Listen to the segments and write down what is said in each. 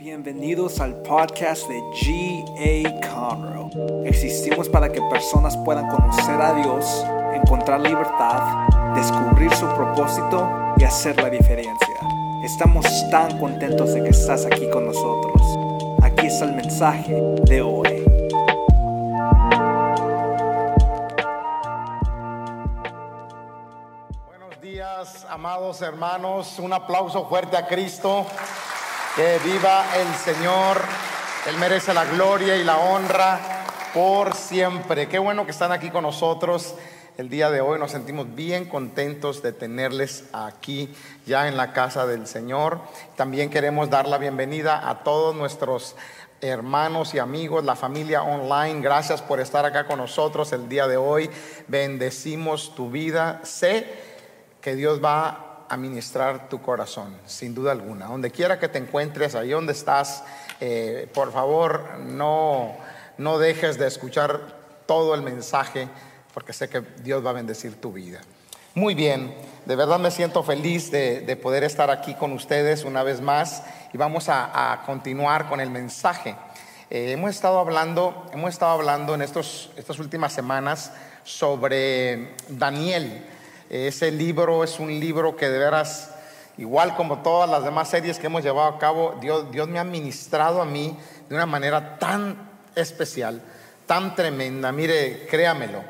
Bienvenidos al podcast de G.A. Conroe. Existimos para que personas puedan conocer a Dios, encontrar libertad, descubrir su propósito y hacer la diferencia. Estamos tan contentos de que estás aquí con nosotros. Aquí está el mensaje de hoy. Buenos días, amados hermanos. Un aplauso fuerte a Cristo. Que viva el Señor. Él merece la gloria y la honra por siempre. Qué bueno que están aquí con nosotros el día de hoy. Nos sentimos bien contentos de tenerles aquí ya en la casa del Señor. También queremos dar la bienvenida a todos nuestros hermanos y amigos, la familia online. Gracias por estar acá con nosotros el día de hoy. Bendecimos tu vida. Sé que Dios va a ministrar tu corazón, sin duda alguna. Donde quiera que te encuentres, ahí donde estás, eh, por favor, no, no dejes de escuchar todo el mensaje, porque sé que Dios va a bendecir tu vida. Muy bien, de verdad me siento feliz de, de poder estar aquí con ustedes una vez más y vamos a, continuar con el mensaje. Eh, hemos estado hablando, hemos estado hablando en estos, estas últimas semanas sobre Daniel. Ese libro es un libro que de veras, igual como todas las demás series que hemos llevado a cabo, Dios, Dios me ha ministrado a mí de una manera tan especial, tan tremenda. Mire, créamelo,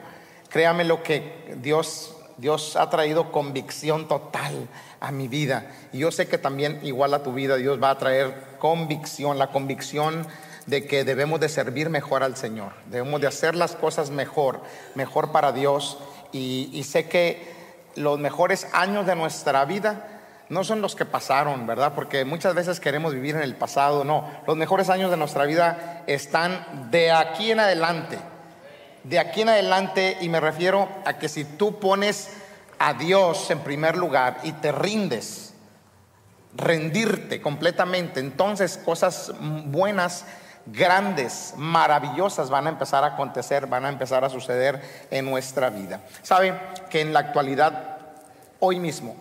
créamelo que Dios, Dios ha traído convicción total a mi vida. Y yo sé que también igual a tu vida Dios va a traer convicción, la convicción de que debemos de servir mejor al Señor, debemos de hacer las cosas mejor, mejor para Dios. Y, y sé que los mejores años de nuestra vida no son los que pasaron, ¿verdad? Porque muchas veces queremos vivir en el pasado, no. Los mejores años de nuestra vida están de aquí en adelante. De aquí en adelante, y me refiero a que si tú pones a Dios en primer lugar y te rindes, rendirte completamente, entonces cosas buenas, grandes, maravillosas van a empezar a acontecer, van a empezar a suceder en nuestra vida. ¿Saben que en la actualidad, hoy mismo,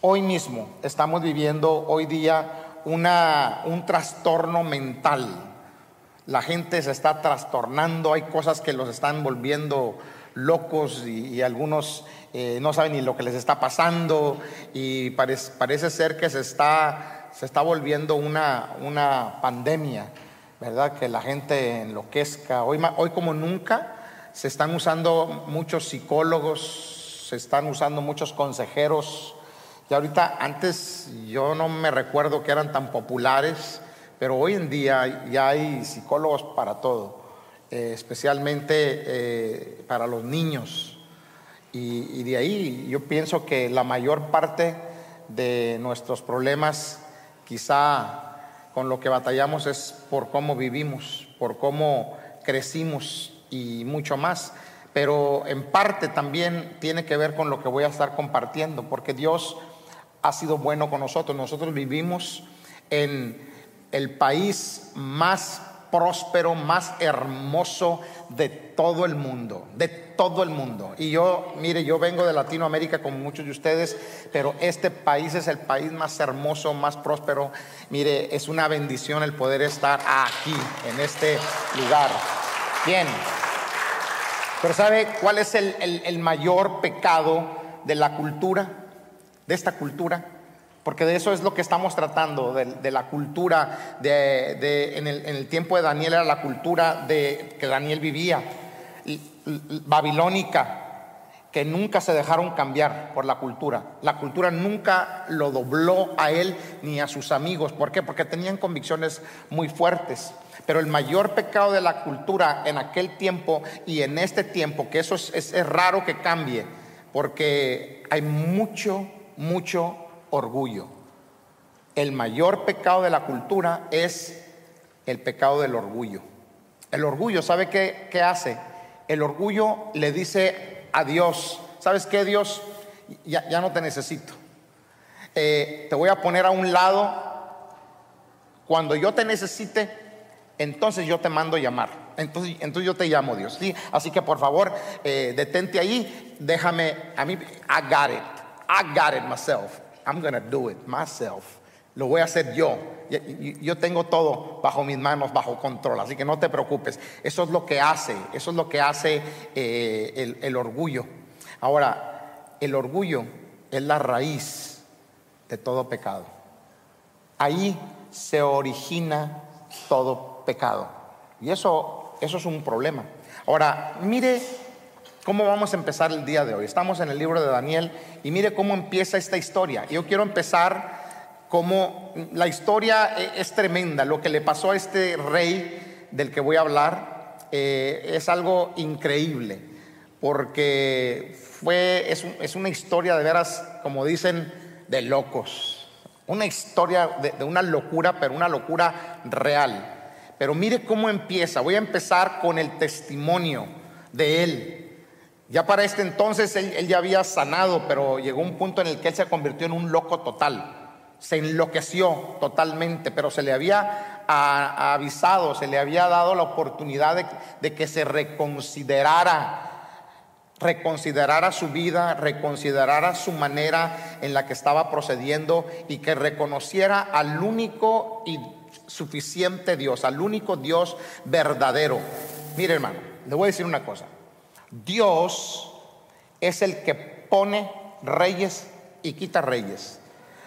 hoy mismo estamos viviendo hoy día una, un trastorno mental? La gente se está trastornando, hay cosas que los están volviendo locos y, algunos eh, no saben ni lo que les está pasando y parece, parece ser que se está, se está volviendo una, una pandemia, ¿verdad? Que la gente enloquezca. Hoy, hoy como nunca se están usando muchos psicólogos, se están usando muchos consejeros. Y ahorita antes yo no me recuerdo que eran tan populares, pero hoy en día ya hay psicólogos para todo, eh, especialmente eh, para los niños. Y, y, de ahí yo pienso que la mayor parte de nuestros problemas, quizá con lo que batallamos, es por cómo vivimos, por cómo crecimos y mucho más. Pero en parte también tiene que ver con lo que voy a estar compartiendo, porque Dios ha sido bueno con nosotros. Nosotros vivimos en el país más próspero, más hermoso de todo el mundo, de todo el mundo. Y yo, mire, yo vengo de Latinoamérica como muchos de ustedes, pero este país es el país más hermoso, más próspero. Mire, es una bendición el poder estar aquí, en este lugar. Bien. Pero ¿sabe cuál es el, el, mayor pecado de la cultura, de esta cultura? porque de eso es lo que estamos tratando, de, la cultura, de, de, en, el, en, el, tiempo de Daniel era la cultura de, que Daniel vivía, babilónica, que nunca se dejaron cambiar por la cultura. La cultura nunca lo dobló a él ni a sus amigos. ¿Por qué? Porque tenían convicciones muy fuertes. Pero el mayor pecado de la cultura en aquel tiempo y en este tiempo, que eso es, raro que cambie, porque hay mucho, mucho orgullo. El mayor pecado de la cultura es el pecado del orgullo. El orgullo, ¿sabe qué, qué hace? El orgullo le dice a Dios, ¿sabes qué Dios? Ya, ya no te necesito. Eh, te voy a poner a un lado. Cuando yo te necesite, entonces yo te mando llamar. Entonces, entonces yo te llamo Dios. ¿sí? Así que por favor, eh, detente ahí, déjame, a mí, I got it. I got it myself. I'm going to do it myself. lo voy a hacer yo. Yo tengo todo bajo mis manos, bajo control, así que no te preocupes. Eso es lo que hace, eso es lo que hace eh, el, el orgullo. Ahora, el orgullo es la raíz de todo pecado. Ahí se origina todo pecado. Y eso, eso es un problema. Ahora, mire cómo vamos a empezar el día de hoy. Estamos en el libro de Daniel y mire cómo empieza esta historia. Yo quiero empezar como la historia e, es tremenda. Lo que le pasó a este rey del que voy a hablar eh, es algo increíble, porque fue, es, una historia de veras, como dicen, de locos. Una historia de, una locura, pero una locura real. Pero mire cómo empieza. Voy a empezar con el testimonio de él. Ya para este entonces él, ya había sanado, pero llegó un punto en el que él se convirtió en un loco total se enloqueció totalmente, pero se le había avisado, se le había dado la oportunidad de, que se reconsiderara reconsiderara su vida, reconsiderara su manera en la que estaba procediendo y que reconociera al único y suficiente Dios, al único Dios verdadero. Mire hermano, le voy a decir una cosa. Dios es el que pone reyes y quita reyes.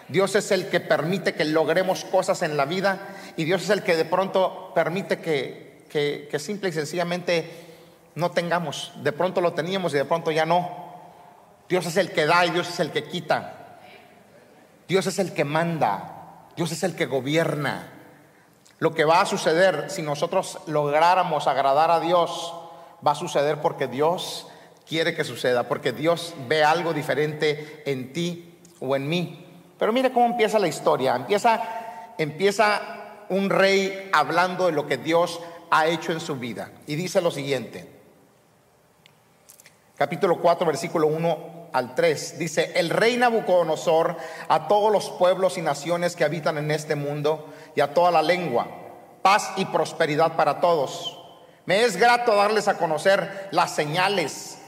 Dios es el que permite que logremos cosas en la vida y Dios es el que de pronto permite que, que, simple y sencillamente no tengamos. De pronto lo teníamos y de pronto ya no. Dios es el que da y Dios es el que quita. Dios es el que manda. Dios es el que gobierna. Lo que va a suceder si nosotros lográramos agradar a Dios, va a suceder porque Dios quiere que suceda, porque Dios ve algo diferente en ti o en mí. Pero mire cómo empieza la historia. Empieza, empieza un rey hablando de lo que Dios ha hecho en su vida. Y dice lo siguiente. Capítulo 4, versículo 1 al 3. Dice, el rey Nabucodonosor a todos los pueblos y naciones que habitan en este mundo y a toda la lengua, paz y prosperidad para todos. Me es grato darles a conocer las señales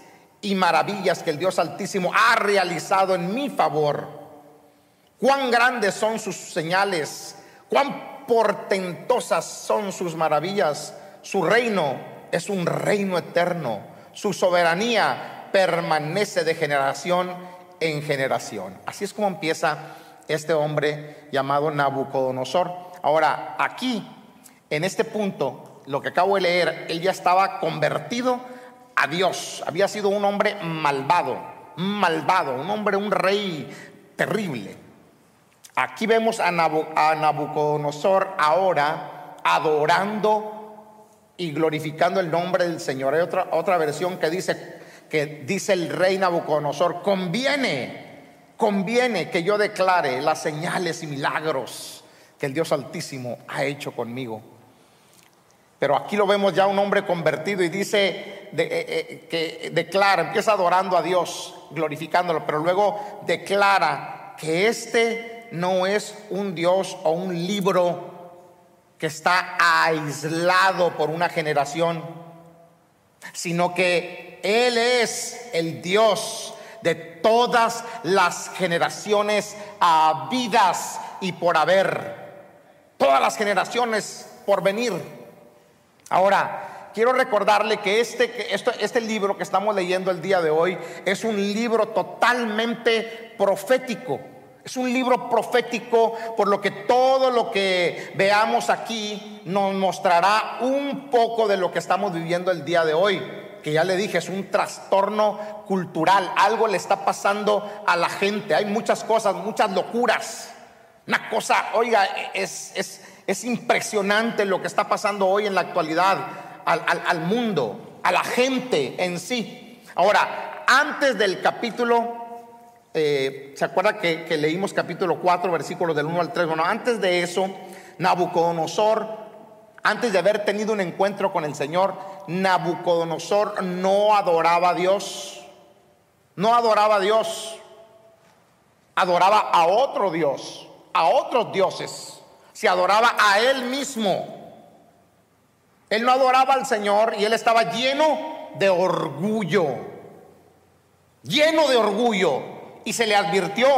y maravillas que el Dios Altísimo ha realizado en mi favor Cuán grandes son sus señales, cuán portentosas son sus maravillas. Su reino es un reino eterno. Su soberanía permanece de generación en generación. Así es como empieza este hombre llamado Nabucodonosor. Ahora, aquí, en este punto, lo que acabo de leer, él ya estaba convertido a Dios. Había sido un hombre malvado, malvado, un hombre, un rey terrible. Aquí vemos a, Nabucodonosor ahora adorando y glorificando el nombre del Señor. Hay otra, otra versión que dice, que dice el rey Nabucodonosor, conviene, conviene que yo declare las señales y milagros que el Dios Altísimo ha hecho conmigo. Pero aquí lo vemos ya un hombre convertido y dice eh, eh, que declara, empieza adorando a Dios, glorificándolo, pero luego declara que este no es un Dios o un libro que está aislado por una generación, sino que Él es el Dios de todas las generaciones habidas y por haber. Todas las generaciones por venir. Ahora, quiero recordarle que este, este, este libro que estamos leyendo el día de hoy es un libro totalmente profético. Es un libro profético, por lo que todo lo que veamos aquí nos mostrará un poco de lo que estamos viviendo el día de hoy, que ya le dije, es un trastorno cultural, algo le está pasando a la gente, hay muchas cosas, muchas locuras. Una cosa, oiga, es, es, impresionante lo que está pasando hoy en la actualidad al, al mundo, a la gente en sí. Ahora, antes del capítulo eh, ¿se acuerda que, leímos capítulo 4, versículos del 1 al 3? Bueno, antes de eso, Nabucodonosor, antes de haber tenido un encuentro con el Señor, Nabucodonosor no adoraba a Dios, no adoraba a Dios, adoraba a otro Dios, a otros dioses, se adoraba a él mismo. Él no adoraba al Señor y él estaba lleno de orgullo, lleno de orgullo y se le advirtió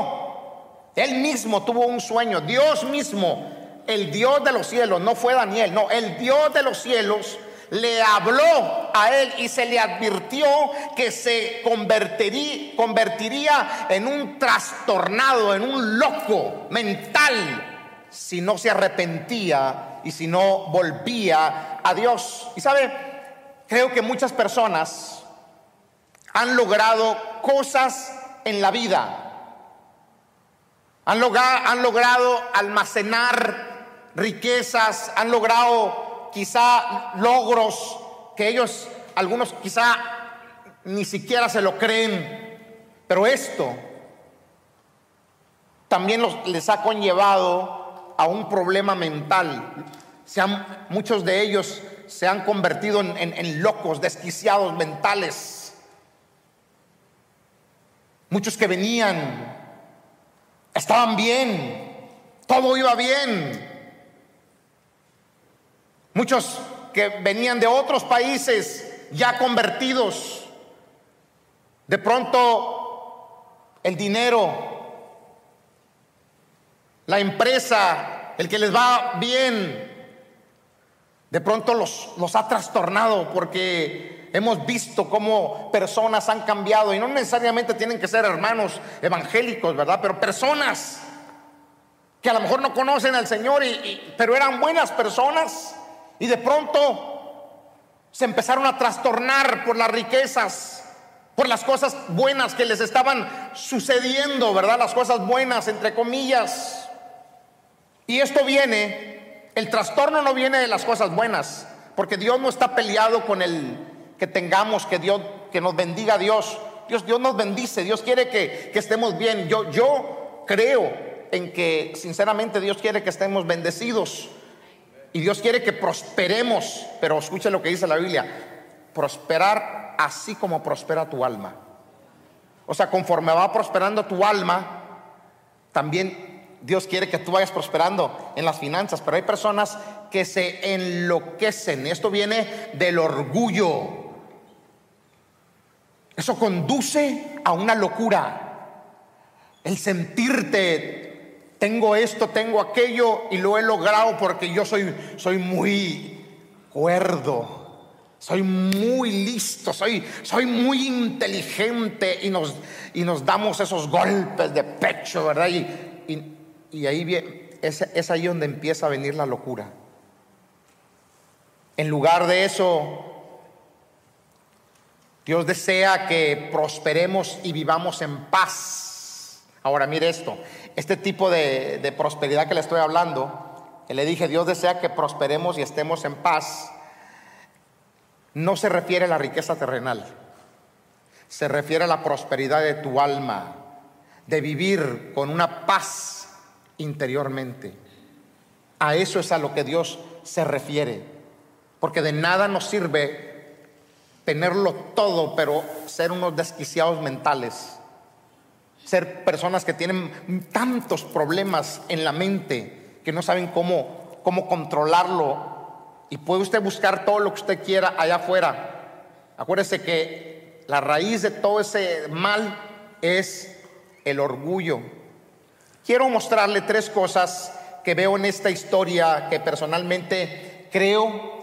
Él mismo tuvo un sueño, Dios mismo, el Dios de los cielos, no fue Daniel, no, el Dios de los cielos le habló a él y se le advirtió que se convertiría, convertiría en un trastornado, en un loco mental, si no se arrepentía y si no volvía a Dios. Y sabe, creo que muchas personas han logrado cosas en la vida. Han logrado, han logrado almacenar riquezas, han logrado quizá logros que ellos, algunos quizá ni siquiera se lo creen. Pero esto también les ha conllevado a un problema mental. Se muchos de ellos se han convertido en locos, desquiciados mentales. Muchos que venían estaban bien, todo iba bien. Muchos que venían de otros países ya convertidos, de pronto el dinero, la empresa, el que les va bien, de pronto los, los ha trastornado porque hemos visto cómo personas han cambiado y no necesariamente tienen que ser hermanos evangélicos, ¿verdad? Pero personas que a lo mejor no conocen al Señor, y, pero eran buenas personas y de pronto se empezaron a trastornar por las riquezas, por las cosas buenas que les estaban sucediendo, ¿verdad? Las cosas buenas, entre comillas. Y esto viene, el trastorno no viene de las cosas buenas, porque Dios no está peleado con el que tengamos, que Dios, que nos bendiga Dios. Dios, Dios nos bendice, Dios quiere que, que estemos bien. Yo, yo creo en que sinceramente Dios quiere que estemos bendecidos. Y Dios quiere que prosperemos, pero escuche lo que dice la Biblia, prosperar así como prospera tu alma. O sea, conforme va prosperando tu alma, también Dios quiere que tú vayas prosperando en las finanzas, pero hay personas que se enloquecen. Esto viene del orgullo. Eso conduce a una locura. El sentirte tengo esto, tengo aquello y lo he logrado porque yo soy, soy muy cuerdo. Soy muy listo, soy, soy muy inteligente y nos, y nos damos esos golpes de pecho, ¿verdad? Y, y, ahí viene, es, es ahí donde empieza a venir la locura. En lugar de eso, Dios desea que prosperemos y vivamos en paz. Ahora mire esto, este tipo de, prosperidad que le estoy hablando, que le dije, Dios desea que prosperemos y estemos en paz, no se refiere a la riqueza terrenal, se refiere a la prosperidad de tu alma, de vivir con una paz interiormente. A eso es a lo que Dios se refiere, porque de nada nos sirve tenerlo todo, pero ser unos desquiciados mentales ser personas que tienen tantos problemas en la mente que no saben cómo, cómo controlarlo. Y puede usted buscar todo lo que usted quiera allá afuera. Acuérdese que la raíz de todo ese mal es el orgullo. Quiero mostrarle tres cosas que veo en esta historia que personalmente creo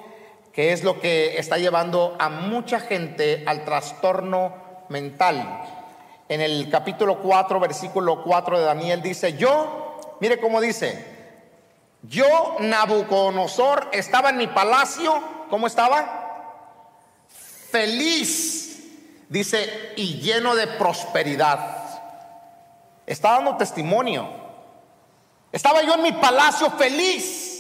que es lo que está llevando a mucha gente al trastorno mental en el capítulo 4, versículo 4 de Daniel, dice, yo, mire cómo dice, yo, Nabucodonosor, estaba en mi palacio, ¿cómo estaba? Feliz, dice, y lleno de prosperidad. Está dando testimonio. Estaba yo en mi palacio feliz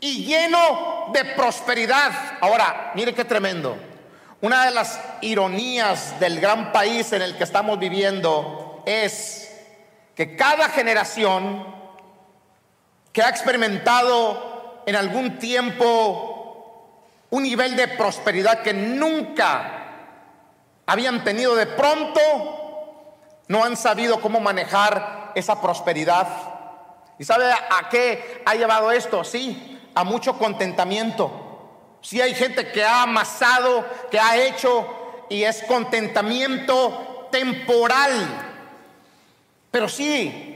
y lleno de prosperidad. Ahora, mire qué tremendo. Una de las ironías del gran país en el que estamos viviendo es que cada generación que ha experimentado en algún tiempo un nivel de prosperidad que nunca habían tenido de pronto, no han sabido cómo manejar esa prosperidad. ¿Y sabe a qué ha llevado esto? Sí, a mucho contentamiento si hay gente que ha amasado, que ha hecho y es contentamiento temporal. Pero sí,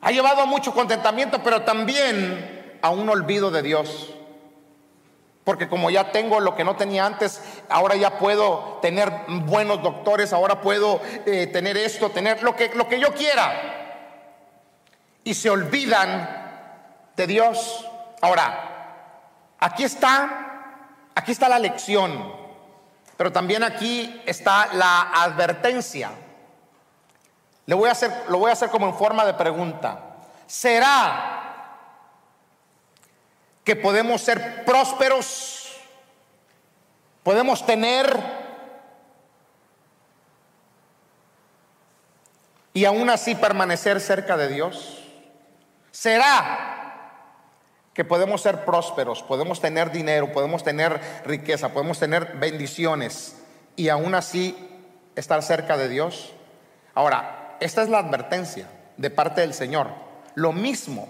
Ha llevado a mucho contentamiento, pero también a un olvido de Dios. Porque como ya tengo lo que no tenía antes, ahora ya puedo tener buenos doctores, ahora puedo eh, tener esto, tener lo que, lo que yo quiera. Y se olvidan de Dios. Ahora, aquí está, aquí está la lección, pero también aquí está la advertencia. Le voy a hacer, lo voy a hacer como en forma de pregunta. ¿Será que podemos ser prósperos? ¿Podemos tener y aún así permanecer cerca de Dios? ¿Será que podemos ser prósperos, podemos tener dinero, podemos tener riqueza, podemos tener bendiciones y aún así estar cerca de Dios? Ahora, esta es la advertencia de parte del Señor. Lo mismo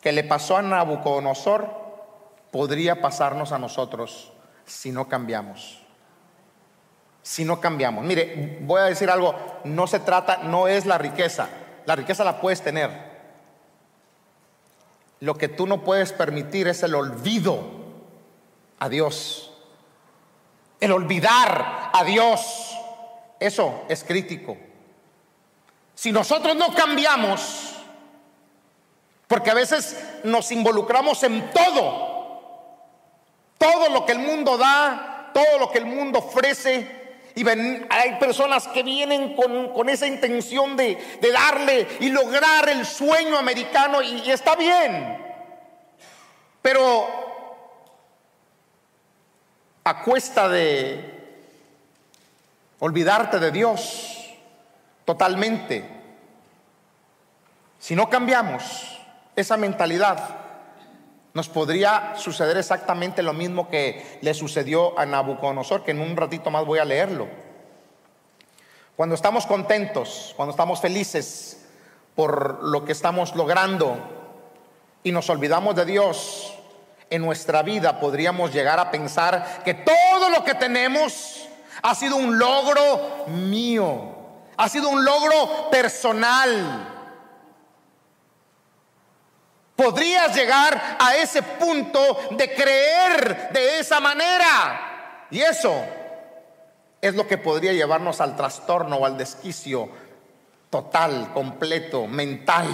que le pasó a Nabucodonosor podría pasarnos a nosotros si no cambiamos. Si no cambiamos. Mire, voy a decir algo, no se trata, no es la riqueza. La riqueza la puedes tener. Lo que tú no puedes permitir es el olvido a Dios. El olvidar a Dios. Eso es crítico. Si nosotros no cambiamos, porque a veces nos involucramos en todo, todo lo que el mundo da, todo lo que el mundo ofrece, y hay personas que vienen con, esa intención de, darle y lograr el sueño americano y, y está bien. Pero a cuesta de olvidarte de Dios, totalmente. Si no cambiamos esa mentalidad, nos podría suceder exactamente lo mismo que le sucedió a Nabucodonosor, que en un ratito más voy a leerlo. Cuando estamos contentos, cuando estamos felices por lo que estamos logrando y nos olvidamos de Dios, en nuestra vida podríamos llegar a pensar que todo lo que tenemos ha sido un logro mío. Ha sido un logro personal. Podrías llegar a ese punto de creer de esa manera. Y eso es lo que podría llevarnos al trastorno o al desquicio total, completo, mental.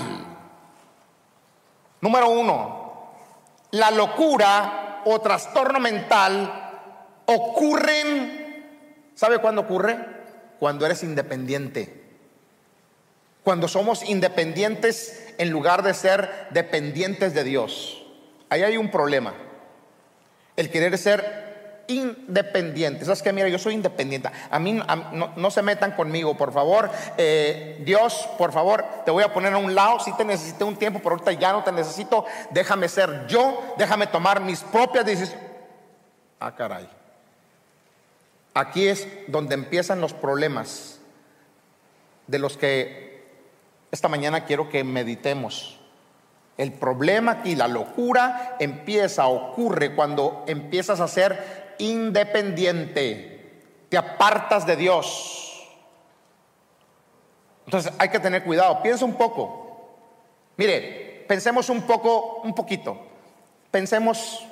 Número uno, la locura o trastorno mental ocurren, ¿sabe cuándo ocurre? cuando eres independiente. Cuando somos independientes en lugar de ser dependientes de Dios. Ahí hay un problema. El querer ser independiente. ¿Sabes qué? Mira, yo soy independiente. A mí, no, se metan conmigo, por favor. Eh, Dios, por favor, te voy a poner a un lado. Si te necesité un tiempo, pero ahorita ya no te necesito. Déjame ser yo. Déjame tomar mis propias decisiones. Ah, caray. Aquí es donde empiezan los problemas de los que esta mañana quiero que meditemos. El problema aquí, la locura, empieza, ocurre cuando empiezas a ser independiente, te apartas de Dios. Entonces hay que tener cuidado, piensa un poco. Mire, pensemos un poco, un poquito. Pensemos,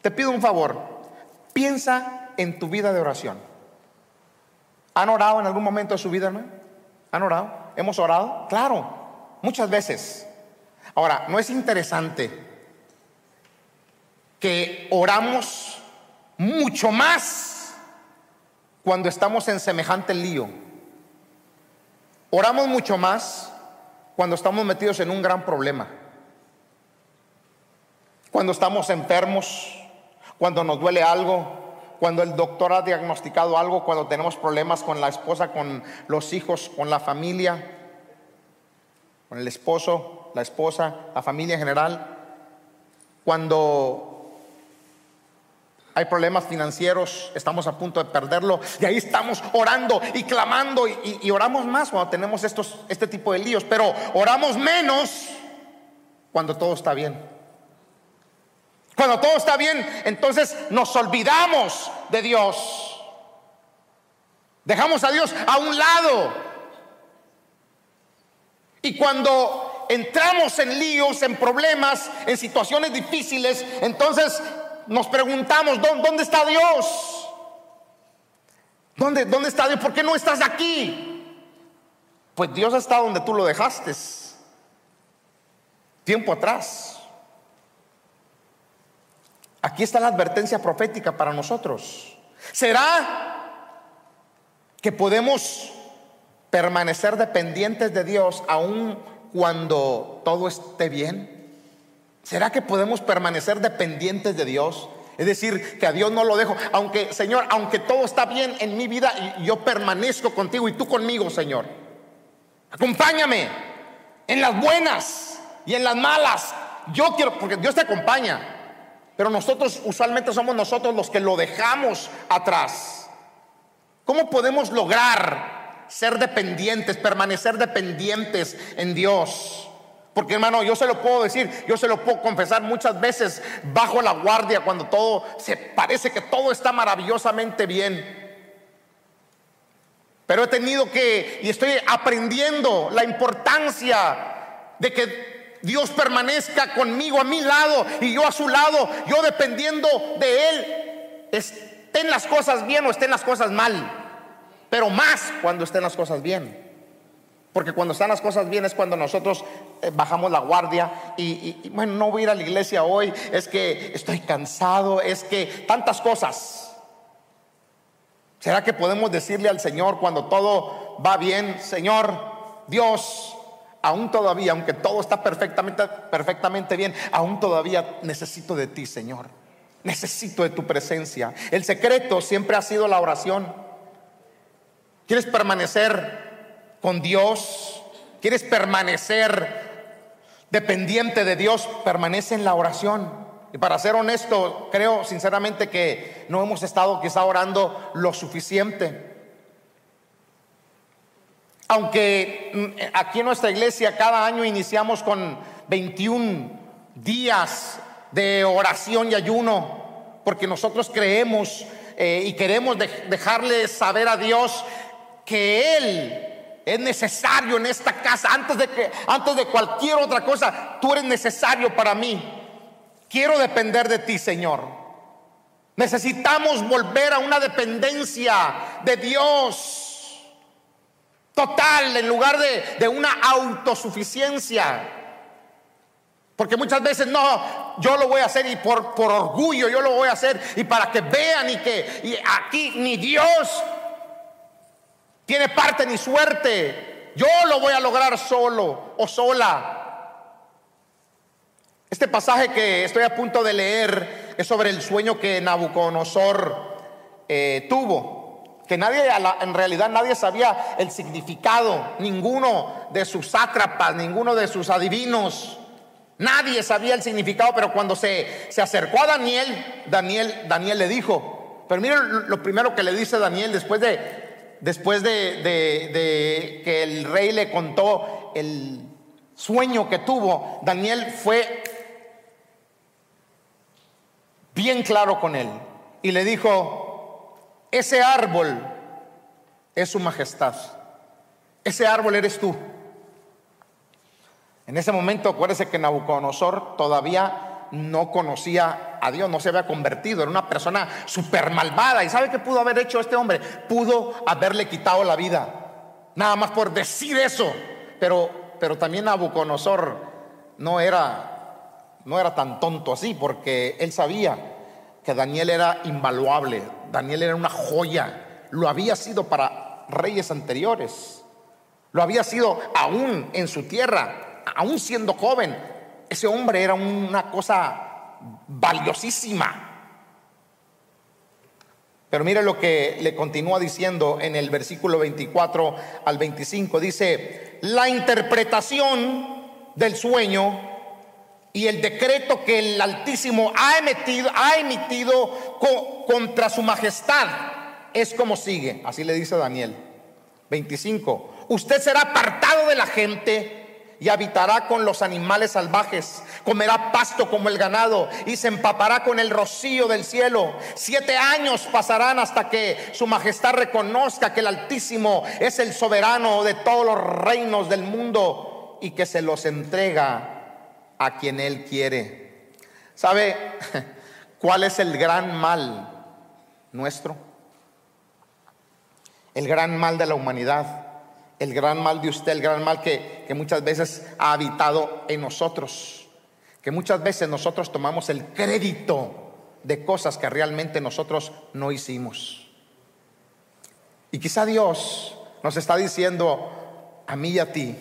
te pido un favor, piensa en tu vida de oración? ¿Han orado en algún momento de su vida, hermano? ¿Han orado? ¿Hemos orado? Claro, muchas veces. Ahora, ¿no es interesante que oramos mucho más cuando estamos en semejante lío? Oramos mucho más cuando estamos metidos en un gran problema. Cuando estamos enfermos, cuando nos duele algo, cuando el doctor ha diagnosticado algo, cuando tenemos problemas con la esposa, con los hijos, con la familia, con el esposo, la esposa, la familia en general, cuando hay problemas financieros, estamos a punto de perderlo y ahí estamos orando y clamando y, oramos más cuando tenemos estos, este tipo de líos, pero oramos menos cuando todo está bien. Cuando todo está bien, entonces nos olvidamos de Dios. Dejamos a Dios a un lado. Y cuando entramos en líos, en problemas, en situaciones difíciles, entonces nos preguntamos, ¿dónde está Dios? ¿Dónde, ¿Dónde está Dios? ¿Por qué no estás aquí? Pues Dios está donde tú lo dejaste, tiempo atrás. Aquí está la advertencia profética para nosotros. ¿Será que podemos permanecer dependientes de Dios aun cuando todo esté bien? ¿Será que podemos permanecer dependientes de Dios? Es decir, que a Dios no lo dejo. Aunque, Señor, aunque todo está bien en mi vida, yo permanezco contigo y tú conmigo, Señor. Acompáñame en las buenas y en las malas. Yo quiero, porque Dios te acompaña. Pero nosotros usualmente somos nosotros los que lo dejamos atrás. ¿Cómo podemos lograr ser dependientes, permanecer dependientes en Dios? Porque hermano, yo se lo puedo decir, yo se lo puedo confesar muchas veces bajo la guardia cuando todo se parece que todo está maravillosamente bien. Pero he tenido que, y estoy aprendiendo la importancia de que Dios permanezca conmigo a mi lado y yo a su lado, yo dependiendo de Él, estén las cosas bien o estén las cosas mal, pero más cuando estén las cosas bien. Porque cuando están las cosas bien es cuando nosotros eh, bajamos la guardia y, bueno, no voy a ir a la iglesia hoy, es que estoy cansado, es que tantas cosas. ¿Será que podemos decirle al Señor cuando todo va bien, Señor, Dios, aún todavía, aunque todo está perfectamente, perfectamente bien, aún todavía necesito de ti, Señor. Necesito de tu presencia. El secreto siempre ha sido la oración. ¿Quieres permanecer con Dios, quieres permanecer dependiente de Dios, permanece en la oración. Y para ser honesto, creo sinceramente que no hemos estado quizá orando lo suficiente. Aunque mm, aquí en nuestra iglesia cada año iniciamos con 21 días de oración y ayuno, porque nosotros creemos eh, y queremos dejarle saber a Dios que Él es necesario en esta casa, antes de que antes de cualquier otra cosa, tú eres necesario para mí. Quiero depender de ti, Señor. Necesitamos volver a una dependencia de Dios total en lugar de, de una autosuficiencia. Porque muchas veces no, yo lo voy a hacer y por, por orgullo yo lo voy a hacer y para que vean y que y aquí ni Dios tiene parte ni suerte. Yo lo voy a lograr solo o sola. Este pasaje que estoy a punto de leer es sobre el sueño que Nabucodonosor eh, tuvo, que nadie, en realidad nadie sabía el significado, ninguno de sus sátrapas, ninguno de sus adivinos, nadie sabía el significado, pero cuando se, se acercó a Daniel, Daniel, Daniel le dijo, pero miren lo primero que le dice Daniel después de después de, que el rey le contó el sueño que tuvo, Daniel fue bien claro con él y le dijo, ese árbol es su majestad, ese árbol eres tú. En ese momento, acuérdese que Nabucodonosor todavía no conocía a Dios, no se había convertido, era una persona súper malvada. ¿Y sabe qué pudo haber hecho este hombre? Pudo haberle quitado la vida, nada más por decir eso. Pero, pero también Nabucodonosor no era, no era tan tonto así, porque él sabía que Daniel era invaluable, Daniel era una joya, lo había sido para reyes anteriores, lo había sido aún en su tierra, aún siendo joven, ese hombre era una cosa valiosísima. Pero mire lo que le continúa diciendo en el versículo 24 al 25. Dice, la interpretación del sueño y el decreto que el Altísimo ha emitido, ha emitido contra su majestad es como sigue. Así le dice Daniel. 25. Usted será apartado de la gente y habitará con los animales salvajes, comerá pasto como el ganado y se empapará con el rocío del cielo. Siete años pasarán hasta que su majestad reconozca que el Altísimo es el soberano de todos los reinos del mundo y que se los entrega a quien Él quiere. ¿Sabe cuál es el gran mal nuestro? El gran mal de la humanidad, el gran mal de usted, el gran mal que, muchas veces ha habitado en nosotros, que muchas veces nosotros tomamos el crédito de cosas que realmente nosotros no hicimos. Y quizá Dios nos está diciendo a mí y a ti,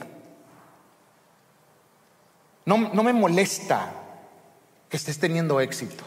no, me molesta que estés teniendo éxito.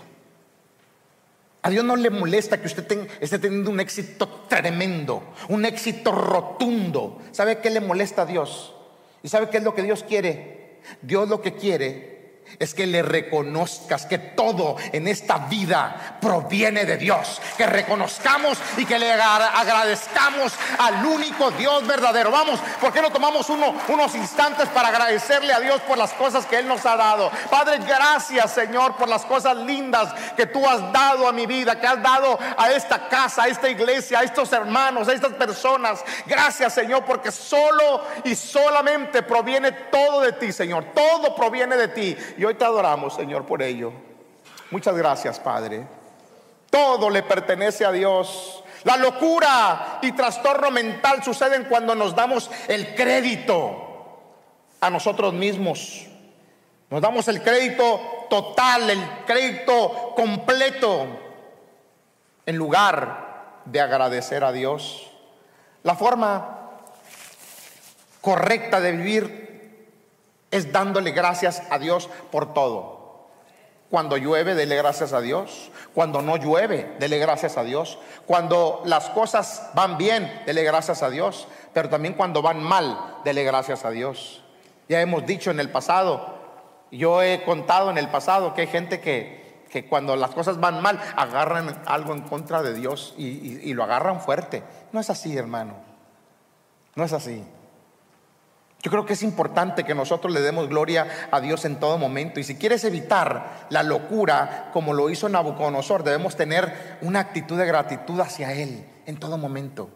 A Dios no le molesta que usted esté teniendo un éxito tremendo, un éxito rotundo. ¿Sabe qué le molesta a Dios? ¿Y sabe qué es lo que Dios quiere? Dios lo que quiere es que le reconozcas que todo en esta vida proviene de Dios. Que reconozcamos y que le agradezcamos al único Dios verdadero. Vamos, ¿por qué no tomamos unos instantes para agradecerle a Dios por las cosas que Él nos ha dado? Padre, gracias Señor por las cosas lindas que tú has dado a mi vida, que has dado a esta casa, a esta iglesia, a estos hermanos, a estas personas. Gracias Señor porque solo y solamente proviene todo de ti, Señor. Todo proviene de ti. Y hoy te adoramos, Señor, por ello. Muchas gracias, Padre. Todo le pertenece a Dios. La locura y trastorno mental suceden cuando nos damos el crédito a nosotros mismos. Nos damos el crédito total, el crédito completo, en lugar de agradecer a Dios. La forma correcta de vivir es dándole gracias a Dios por todo. Cuando llueve, dele gracias a Dios. Cuando no llueve, dele gracias a Dios. Cuando las cosas van bien, dele gracias a Dios. Pero también cuando van mal, dele gracias a Dios. Ya hemos dicho en el pasado, yo he contado en el pasado que hay gente que, que cuando las cosas van mal, agarran algo en contra de Dios y lo agarran fuerte. No es así, hermano. No es así. Yo creo que es importante que nosotros le demos gloria a Dios en todo momento. Y si quieres evitar la locura, como lo hizo Nabucodonosor, debemos tener una actitud de gratitud hacia Él en todo momento.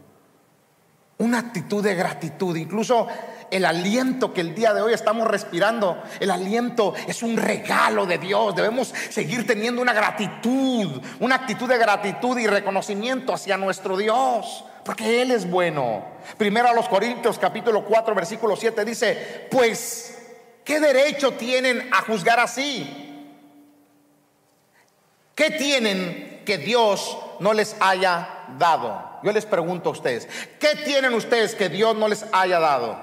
Una actitud de gratitud. Incluso el aliento que el día de hoy estamos respirando, el aliento es un regalo de Dios. Debemos seguir teniendo una gratitud, una actitud de gratitud y reconocimiento hacia nuestro Dios. Porque Él es bueno. Primero a los Corintios capítulo 4 versículo 7 dice, pues, ¿qué derecho tienen a juzgar así? ¿Qué tienen que Dios no les haya dado? Yo les pregunto a ustedes, ¿qué tienen ustedes que Dios no les haya dado?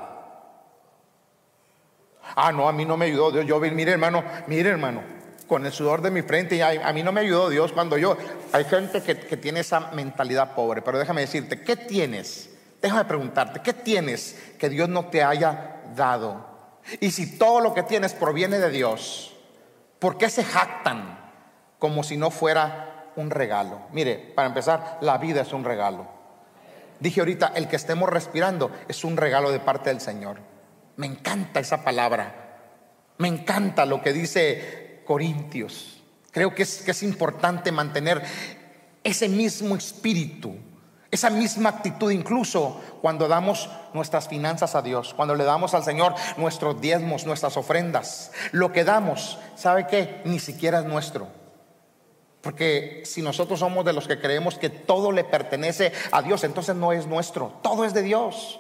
Ah, no, a mí no me ayudó Dios. Yo, mire hermano, mire hermano, con el sudor de mi frente. Y a, mí no me ayudó Dios cuando yo. Hay gente que, que, tiene esa mentalidad pobre, pero déjame decirte, ¿qué tienes? Déjame preguntarte, ¿qué tienes que Dios no te haya dado? Y si todo lo que tienes proviene de Dios, ¿por qué se jactan como si no fuera un regalo? Mire, para empezar, la vida es un regalo. Dije ahorita, el que estemos respirando es un regalo de parte del Señor. Me encanta esa palabra. Me encanta lo que dice Corintios. Creo que es, que es importante mantener ese mismo espíritu, esa misma actitud, incluso cuando damos nuestras finanzas a Dios, cuando le damos al Señor nuestros diezmos, nuestras ofrendas. Lo que damos, ¿sabe qué? Ni siquiera es nuestro. Porque si nosotros somos de los que creemos que todo le pertenece a Dios, entonces no es nuestro, todo es de Dios.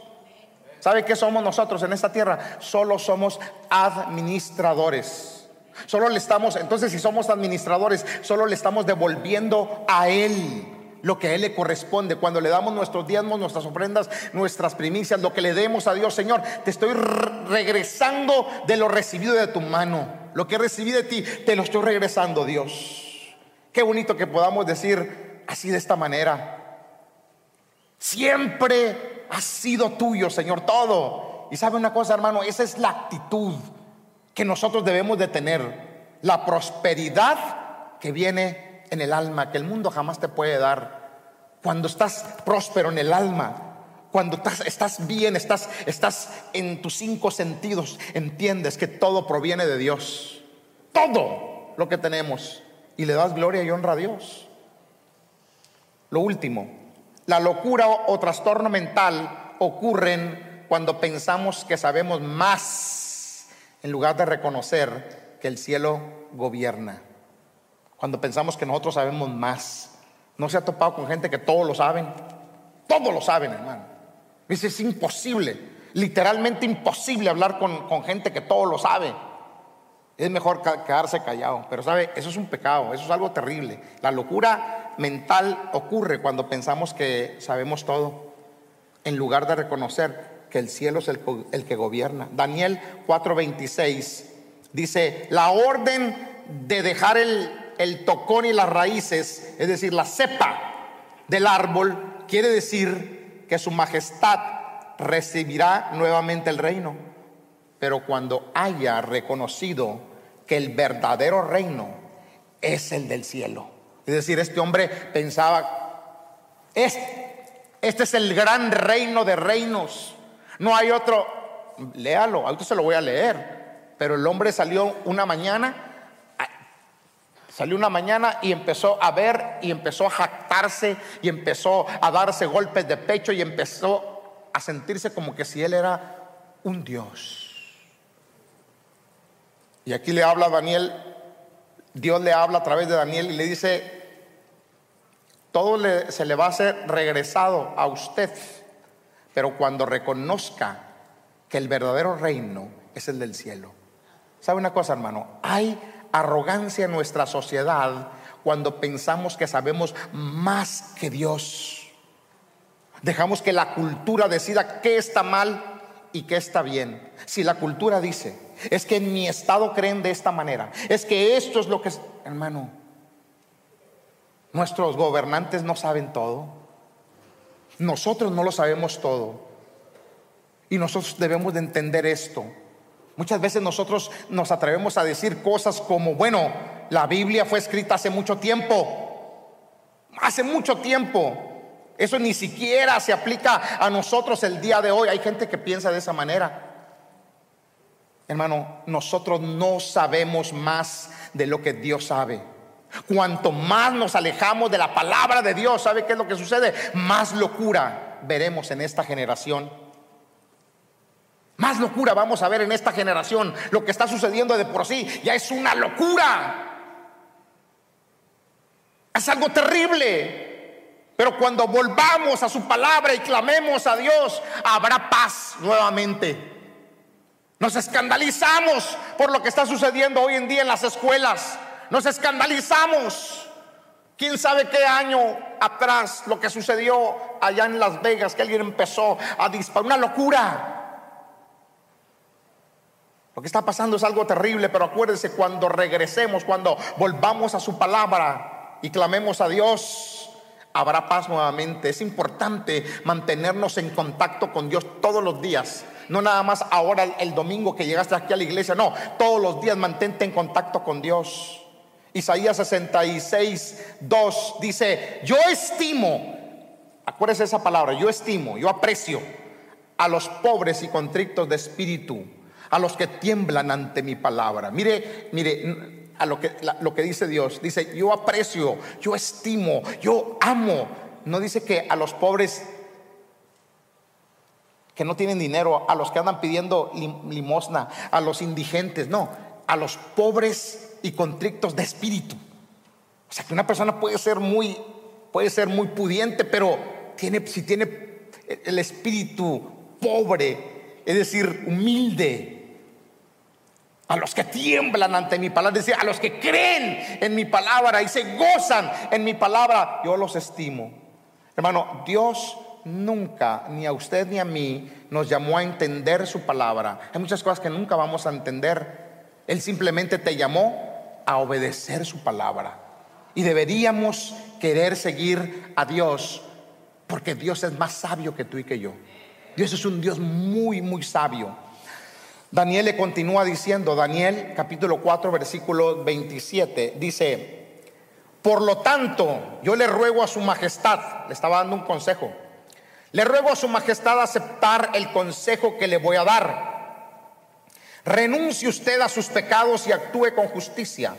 ¿Sabe qué somos nosotros en esta tierra? Solo somos administradores. Solo le estamos, entonces si somos administradores, solo le estamos devolviendo a Él lo que a Él le corresponde. Cuando le damos nuestros diezmos, nuestras ofrendas, nuestras primicias, lo que le demos a Dios, Señor, te estoy regresando de lo recibido de tu mano. Lo que recibí de ti, te lo estoy regresando, Dios. Qué bonito que podamos decir así de esta manera. Siempre ha sido tuyo, Señor, todo. Y sabe una cosa, hermano, esa es la actitud que nosotros debemos de tener, la prosperidad que viene en el alma, que el mundo jamás te puede dar. Cuando estás próspero en el alma, cuando estás, bien, estás, estás en tus cinco sentidos, entiendes que todo proviene de Dios. Todo lo que tenemos. Y le das gloria y honra a Dios. Lo último, la locura o trastorno mental ocurren cuando pensamos que sabemos más en lugar de reconocer que el cielo gobierna. Cuando pensamos que nosotros sabemos más. ¿No se ha topado con gente que todo lo saben? Todo lo saben, hermano. Es imposible, literalmente imposible hablar con, con gente que todo lo sabe. Es mejor quedarse callado. Pero sabe, eso es un pecado, eso es algo terrible. La locura mental ocurre cuando pensamos que sabemos todo, en lugar de reconocer que el cielo es el, que gobierna. Daniel 4:26 dice, la orden de dejar el, el tocón y las raíces, es decir, la cepa del árbol, quiere decir que su majestad recibirá nuevamente el reino. Pero cuando haya reconocido que el verdadero reino es el del cielo. Es decir, este hombre pensaba, este, este es el gran reino de reinos. No hay otro, léalo, ahorita se lo voy a leer. Pero el hombre salió una mañana Salió una mañana y empezó a ver y empezó a jactarse y empezó a darse golpes de pecho y empezó a sentirse como que si él era un Dios. Y aquí le habla a Daniel, Dios le habla a través de Daniel y le dice, todo se le va a hacer regresado a usted, pero cuando reconozca que el verdadero reino es el del cielo. ¿Sabe una cosa, hermano? Hay arrogancia en nuestra sociedad cuando pensamos que sabemos más que Dios. Dejamos que la cultura decida qué está mal y qué está bien. Si la cultura dice, es que en mi estado creen de esta manera, es que esto es lo que es, hermano, nuestros gobernantes no saben todo, nosotros no lo sabemos todo, y nosotros debemos de entender esto. Muchas veces nosotros nos atrevemos a decir cosas como, bueno, la Biblia fue escrita hace mucho tiempo, hace mucho tiempo. Eso ni siquiera se aplica a nosotros el día de hoy. Hay gente que piensa de esa manera. Hermano, nosotros no sabemos más de lo que Dios sabe. Cuanto más nos alejamos de la palabra de Dios, ¿sabe qué es lo que sucede? Más locura veremos en esta generación. Más locura vamos a ver en esta generación. Lo que está sucediendo de por sí ya es una locura. Es algo terrible. Pero cuando volvamos a su palabra y clamemos a Dios, habrá paz nuevamente. Nos escandalizamos por lo que está sucediendo hoy en día en las escuelas. Nos escandalizamos. ¿Quién sabe qué año atrás lo que sucedió allá en Las Vegas, que alguien empezó a disparar? Una locura. Lo que está pasando es algo terrible, pero acuérdense, cuando regresemos, cuando volvamos a su palabra y clamemos a Dios, habrá paz nuevamente. Es importante mantenernos en contacto con Dios todos los días. No nada más ahora el domingo que llegaste aquí a la iglesia, no, todos los días mantente en contacto con Dios. Isaías 66, 2 dice, yo estimo, acuérdese esa palabra, yo estimo, yo aprecio a los pobres y contrictos de espíritu a los que tiemblan ante mi palabra. Mire, mire, a lo que, lo que dice Dios. Dice, yo aprecio, yo estimo, yo amo. No dice que a los pobres que no tienen dinero, a los que andan pidiendo limosna, a los indigentes, no, a los pobres y contrictos de espíritu. O sea que una persona puede ser muy, puede ser muy pudiente, pero tiene, si tiene el espíritu pobre, es decir, humilde, a los que tiemblan ante mi palabra, decir, a los que creen en mi palabra y se gozan en mi palabra, yo los estimo. Hermano, Dios nunca, ni a usted ni a mí, nos llamó a entender su palabra. Hay muchas cosas que nunca vamos a entender. Él simplemente te llamó a obedecer su palabra. Y deberíamos querer seguir a Dios, porque Dios es más sabio que tú y que yo. Dios es un Dios muy, muy sabio. Daniel le continúa diciendo, Daniel capítulo 4 versículo 27, dice, por lo tanto, yo le ruego a su majestad, le estaba dando un consejo, le ruego a su majestad aceptar el consejo que le voy a dar. Renuncie usted a sus pecados y actúe con justicia.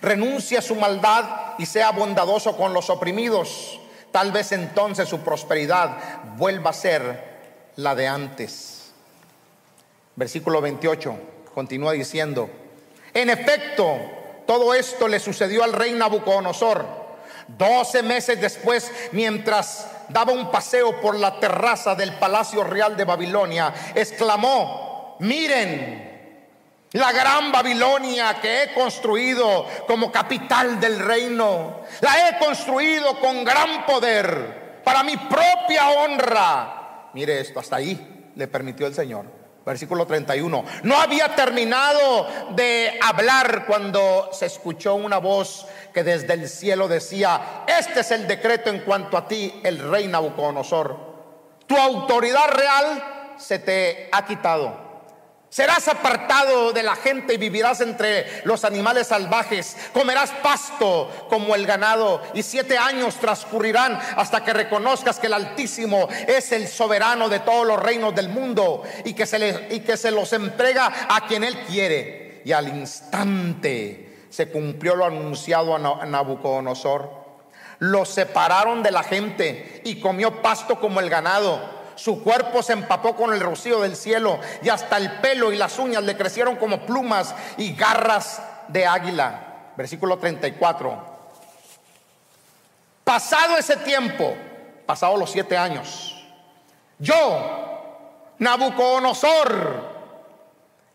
Renuncie a su maldad y sea bondadoso con los oprimidos. Tal vez entonces su prosperidad vuelva a ser la de antes. Versículo 28. continúa diciendo, en efecto, todo esto le sucedió al rey Nabucodonosor. Doce meses después, mientras daba un paseo por la terraza del Palacio Real de Babilonia, exclamó, miren, la gran Babilonia que he construido como capital del reino, la he construido con gran poder para mi propia honra. Mire esto, hasta ahí le permitió el Señor. Versículo 31. No había terminado de hablar cuando se escuchó una voz que desde el cielo decía, este es el decreto en cuanto a ti, el rey Nabucodonosor. Tu autoridad real se te ha quitado Serás apartado de la gente y vivirás entre los animales salvajes. Comerás pasto como el ganado y siete años transcurrirán hasta que reconozcas que el Altísimo es el soberano de todos los reinos del mundo y que se, le, los entrega a quien él quiere. Y al instante se cumplió lo anunciado a Nabucodonosor. Lo separaron de la gente y comió pasto como el ganado su cuerpo se empapó con el rocío del cielo y hasta el pelo y las uñas le crecieron como plumas y garras de águila. Versículo 34. Pasado ese tiempo, pasado los siete años, yo, Nabucodonosor,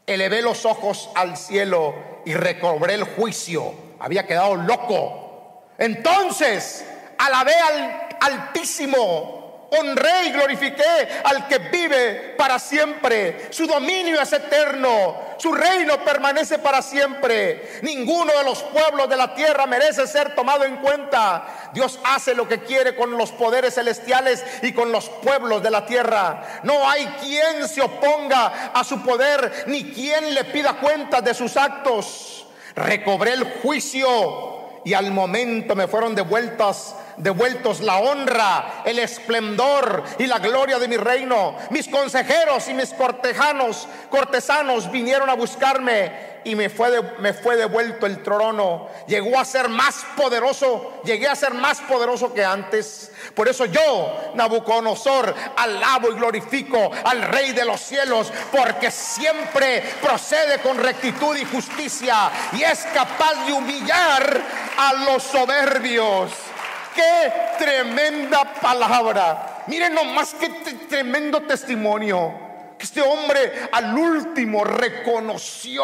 elevé los ojos al cielo y recobré el juicio. Había quedado loco. Entonces alabé al Altísimo honré y glorifiqué al que vive para siempre. Su dominio es eterno, su reino permanece para siempre. Ninguno de los pueblos de la tierra merece ser tomado en cuenta. Dios hace lo que quiere con los poderes celestiales y con los pueblos de la tierra. No hay quien se oponga a su poder, ni quien le pida cuenta de sus actos. Recobré el juicio y al momento me fueron devueltas devueltos la honra, el esplendor y la gloria de mi reino. Mis consejeros y mis cortejanos, cortesanos vinieron a buscarme y me fue, me fue devuelto el trono. Llegó a ser más poderoso, llegué a ser más poderoso que antes. Por eso yo, Nabucodonosor, alabo y glorifico al Rey de los cielos, porque siempre procede con rectitud y justicia y es capaz de humillar a los soberbios. Qué tremenda palabra. Miren nomás qué tremendo testimonio. Que este hombre al último reconoció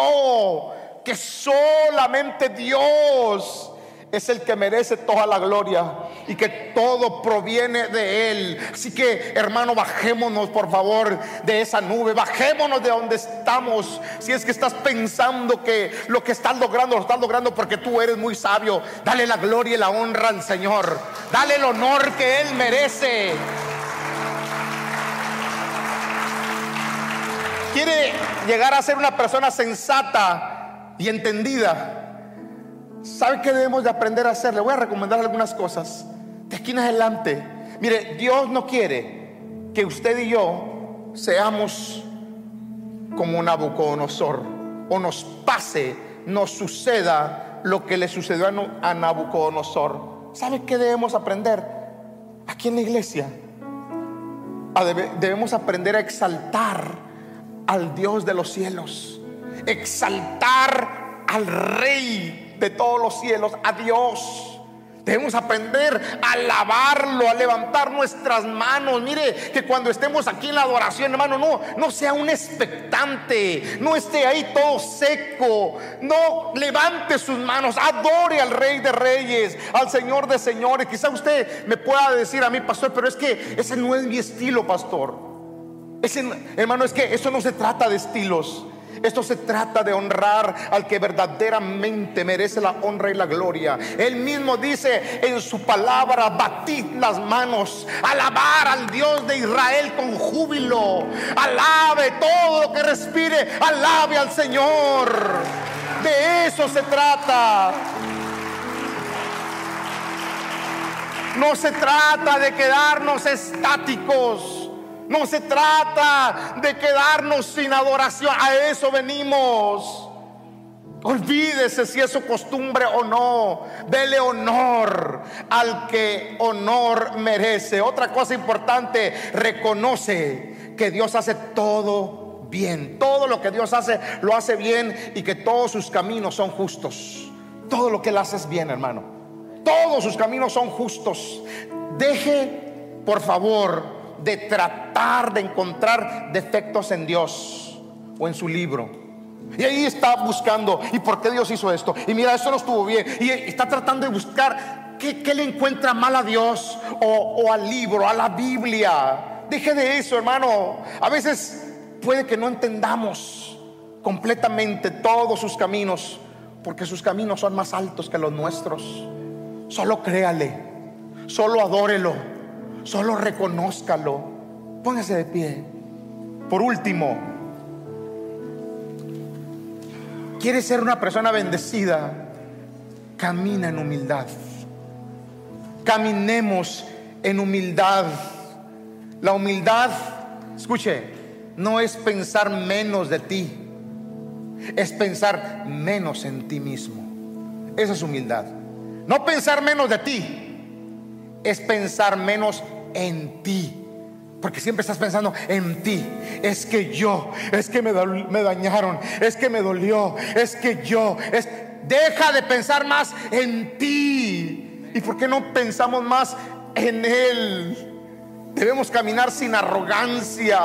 que solamente Dios es el que merece toda la gloria y que todo proviene de Él. Así que, hermano, bajémonos por favor de esa nube, bajémonos de donde estamos. Si es que estás pensando que lo que estás logrando lo estás logrando porque tú eres muy sabio, dale la gloria y la honra al Señor, dale el honor que Él merece. Quiere llegar a ser una persona sensata y entendida. ¿Sabe qué debemos de aprender a hacer? Le voy a recomendar algunas cosas. De aquí en adelante, mire, Dios no quiere que usted y yo seamos como Nabucodonosor o nos pase, nos suceda lo que le sucedió a Nabucodonosor. ¿Sabe qué debemos aprender? Aquí en la iglesia debemos aprender a exaltar al Dios de los cielos, exaltar al Rey de todos los cielos, a Dios. Debemos aprender a alabarlo, a levantar nuestras manos. Mire que cuando estemos aquí en la adoración, hermano, no, no sea un expectante, no esté ahí todo seco. No levante sus manos, adore al Rey de Reyes, al Señor de Señores. Quizá usted me pueda decir a mí, pastor, pero es que ese no es mi estilo, pastor. Ese, hermano, es que eso no se trata de estilos. Esto se trata de honrar al que verdaderamente merece la honra y la gloria. Él mismo dice en su palabra, batid las manos, alabar al Dios de Israel con júbilo. Alabe todo lo que respire, alabe al Señor. De eso se trata. No se trata de quedarnos estáticos. No se trata de quedarnos sin adoración. A eso venimos. Olvídese si es su costumbre o no. Dele honor al que honor merece. Otra cosa importante, reconoce que Dios hace todo bien. Todo lo que Dios hace, lo hace bien y que todos sus caminos son justos. Todo lo que Él hace es bien, hermano. Todos sus caminos son justos. Deje, por favor, de tratar de encontrar defectos en Dios o en su libro. Y ahí está buscando, ¿y por qué Dios hizo esto? Y mira, esto no estuvo bien. Y está tratando de buscar qué, le encuentra mal a Dios o, o al libro, a la Biblia. Deje de eso, hermano. A veces puede que no entendamos completamente todos sus caminos, porque sus caminos son más altos que los nuestros. Solo créale, solo adórelo, solo reconózcalo. Póngase de pie. Por último, ¿quiere ser una persona bendecida? Camina en humildad. Caminemos en humildad. La humildad, escuche, no es pensar menos de ti, es pensar menos en ti mismo. Esa es humildad. No pensar menos de ti, es pensar menos en ti. Porque siempre estás pensando en ti. Es que yo, es que me, dañaron, es que me dolió, es que yo, es... Deja de pensar más en ti. ¿Y por qué no pensamos más en Él? Debemos caminar sin arrogancia.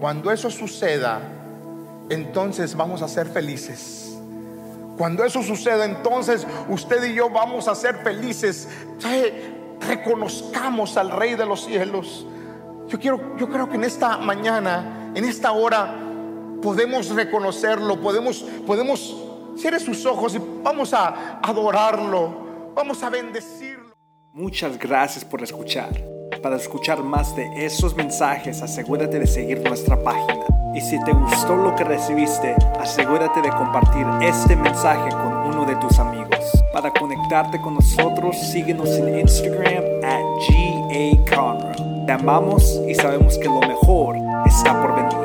Cuando eso suceda, entonces vamos a ser felices. Cuando eso suceda, entonces usted y yo vamos a ser felices. Reconozcamos al Rey de los cielos. Yo quiero, yo creo que en esta mañana, en esta hora, podemos reconocerlo, podemos, podemos cierre sus ojos y vamos a adorarlo, vamos a bendecirlo. Muchas gracias por escuchar. Para escuchar más de esos mensajes, asegúrate de seguir nuestra página. Y si te gustó lo que recibiste, asegúrate de compartir este mensaje con uno de tus amigos. Para conectarte con nosotros, síguenos en Instagram at GA Te amamos y sabemos que lo mejor está por venir.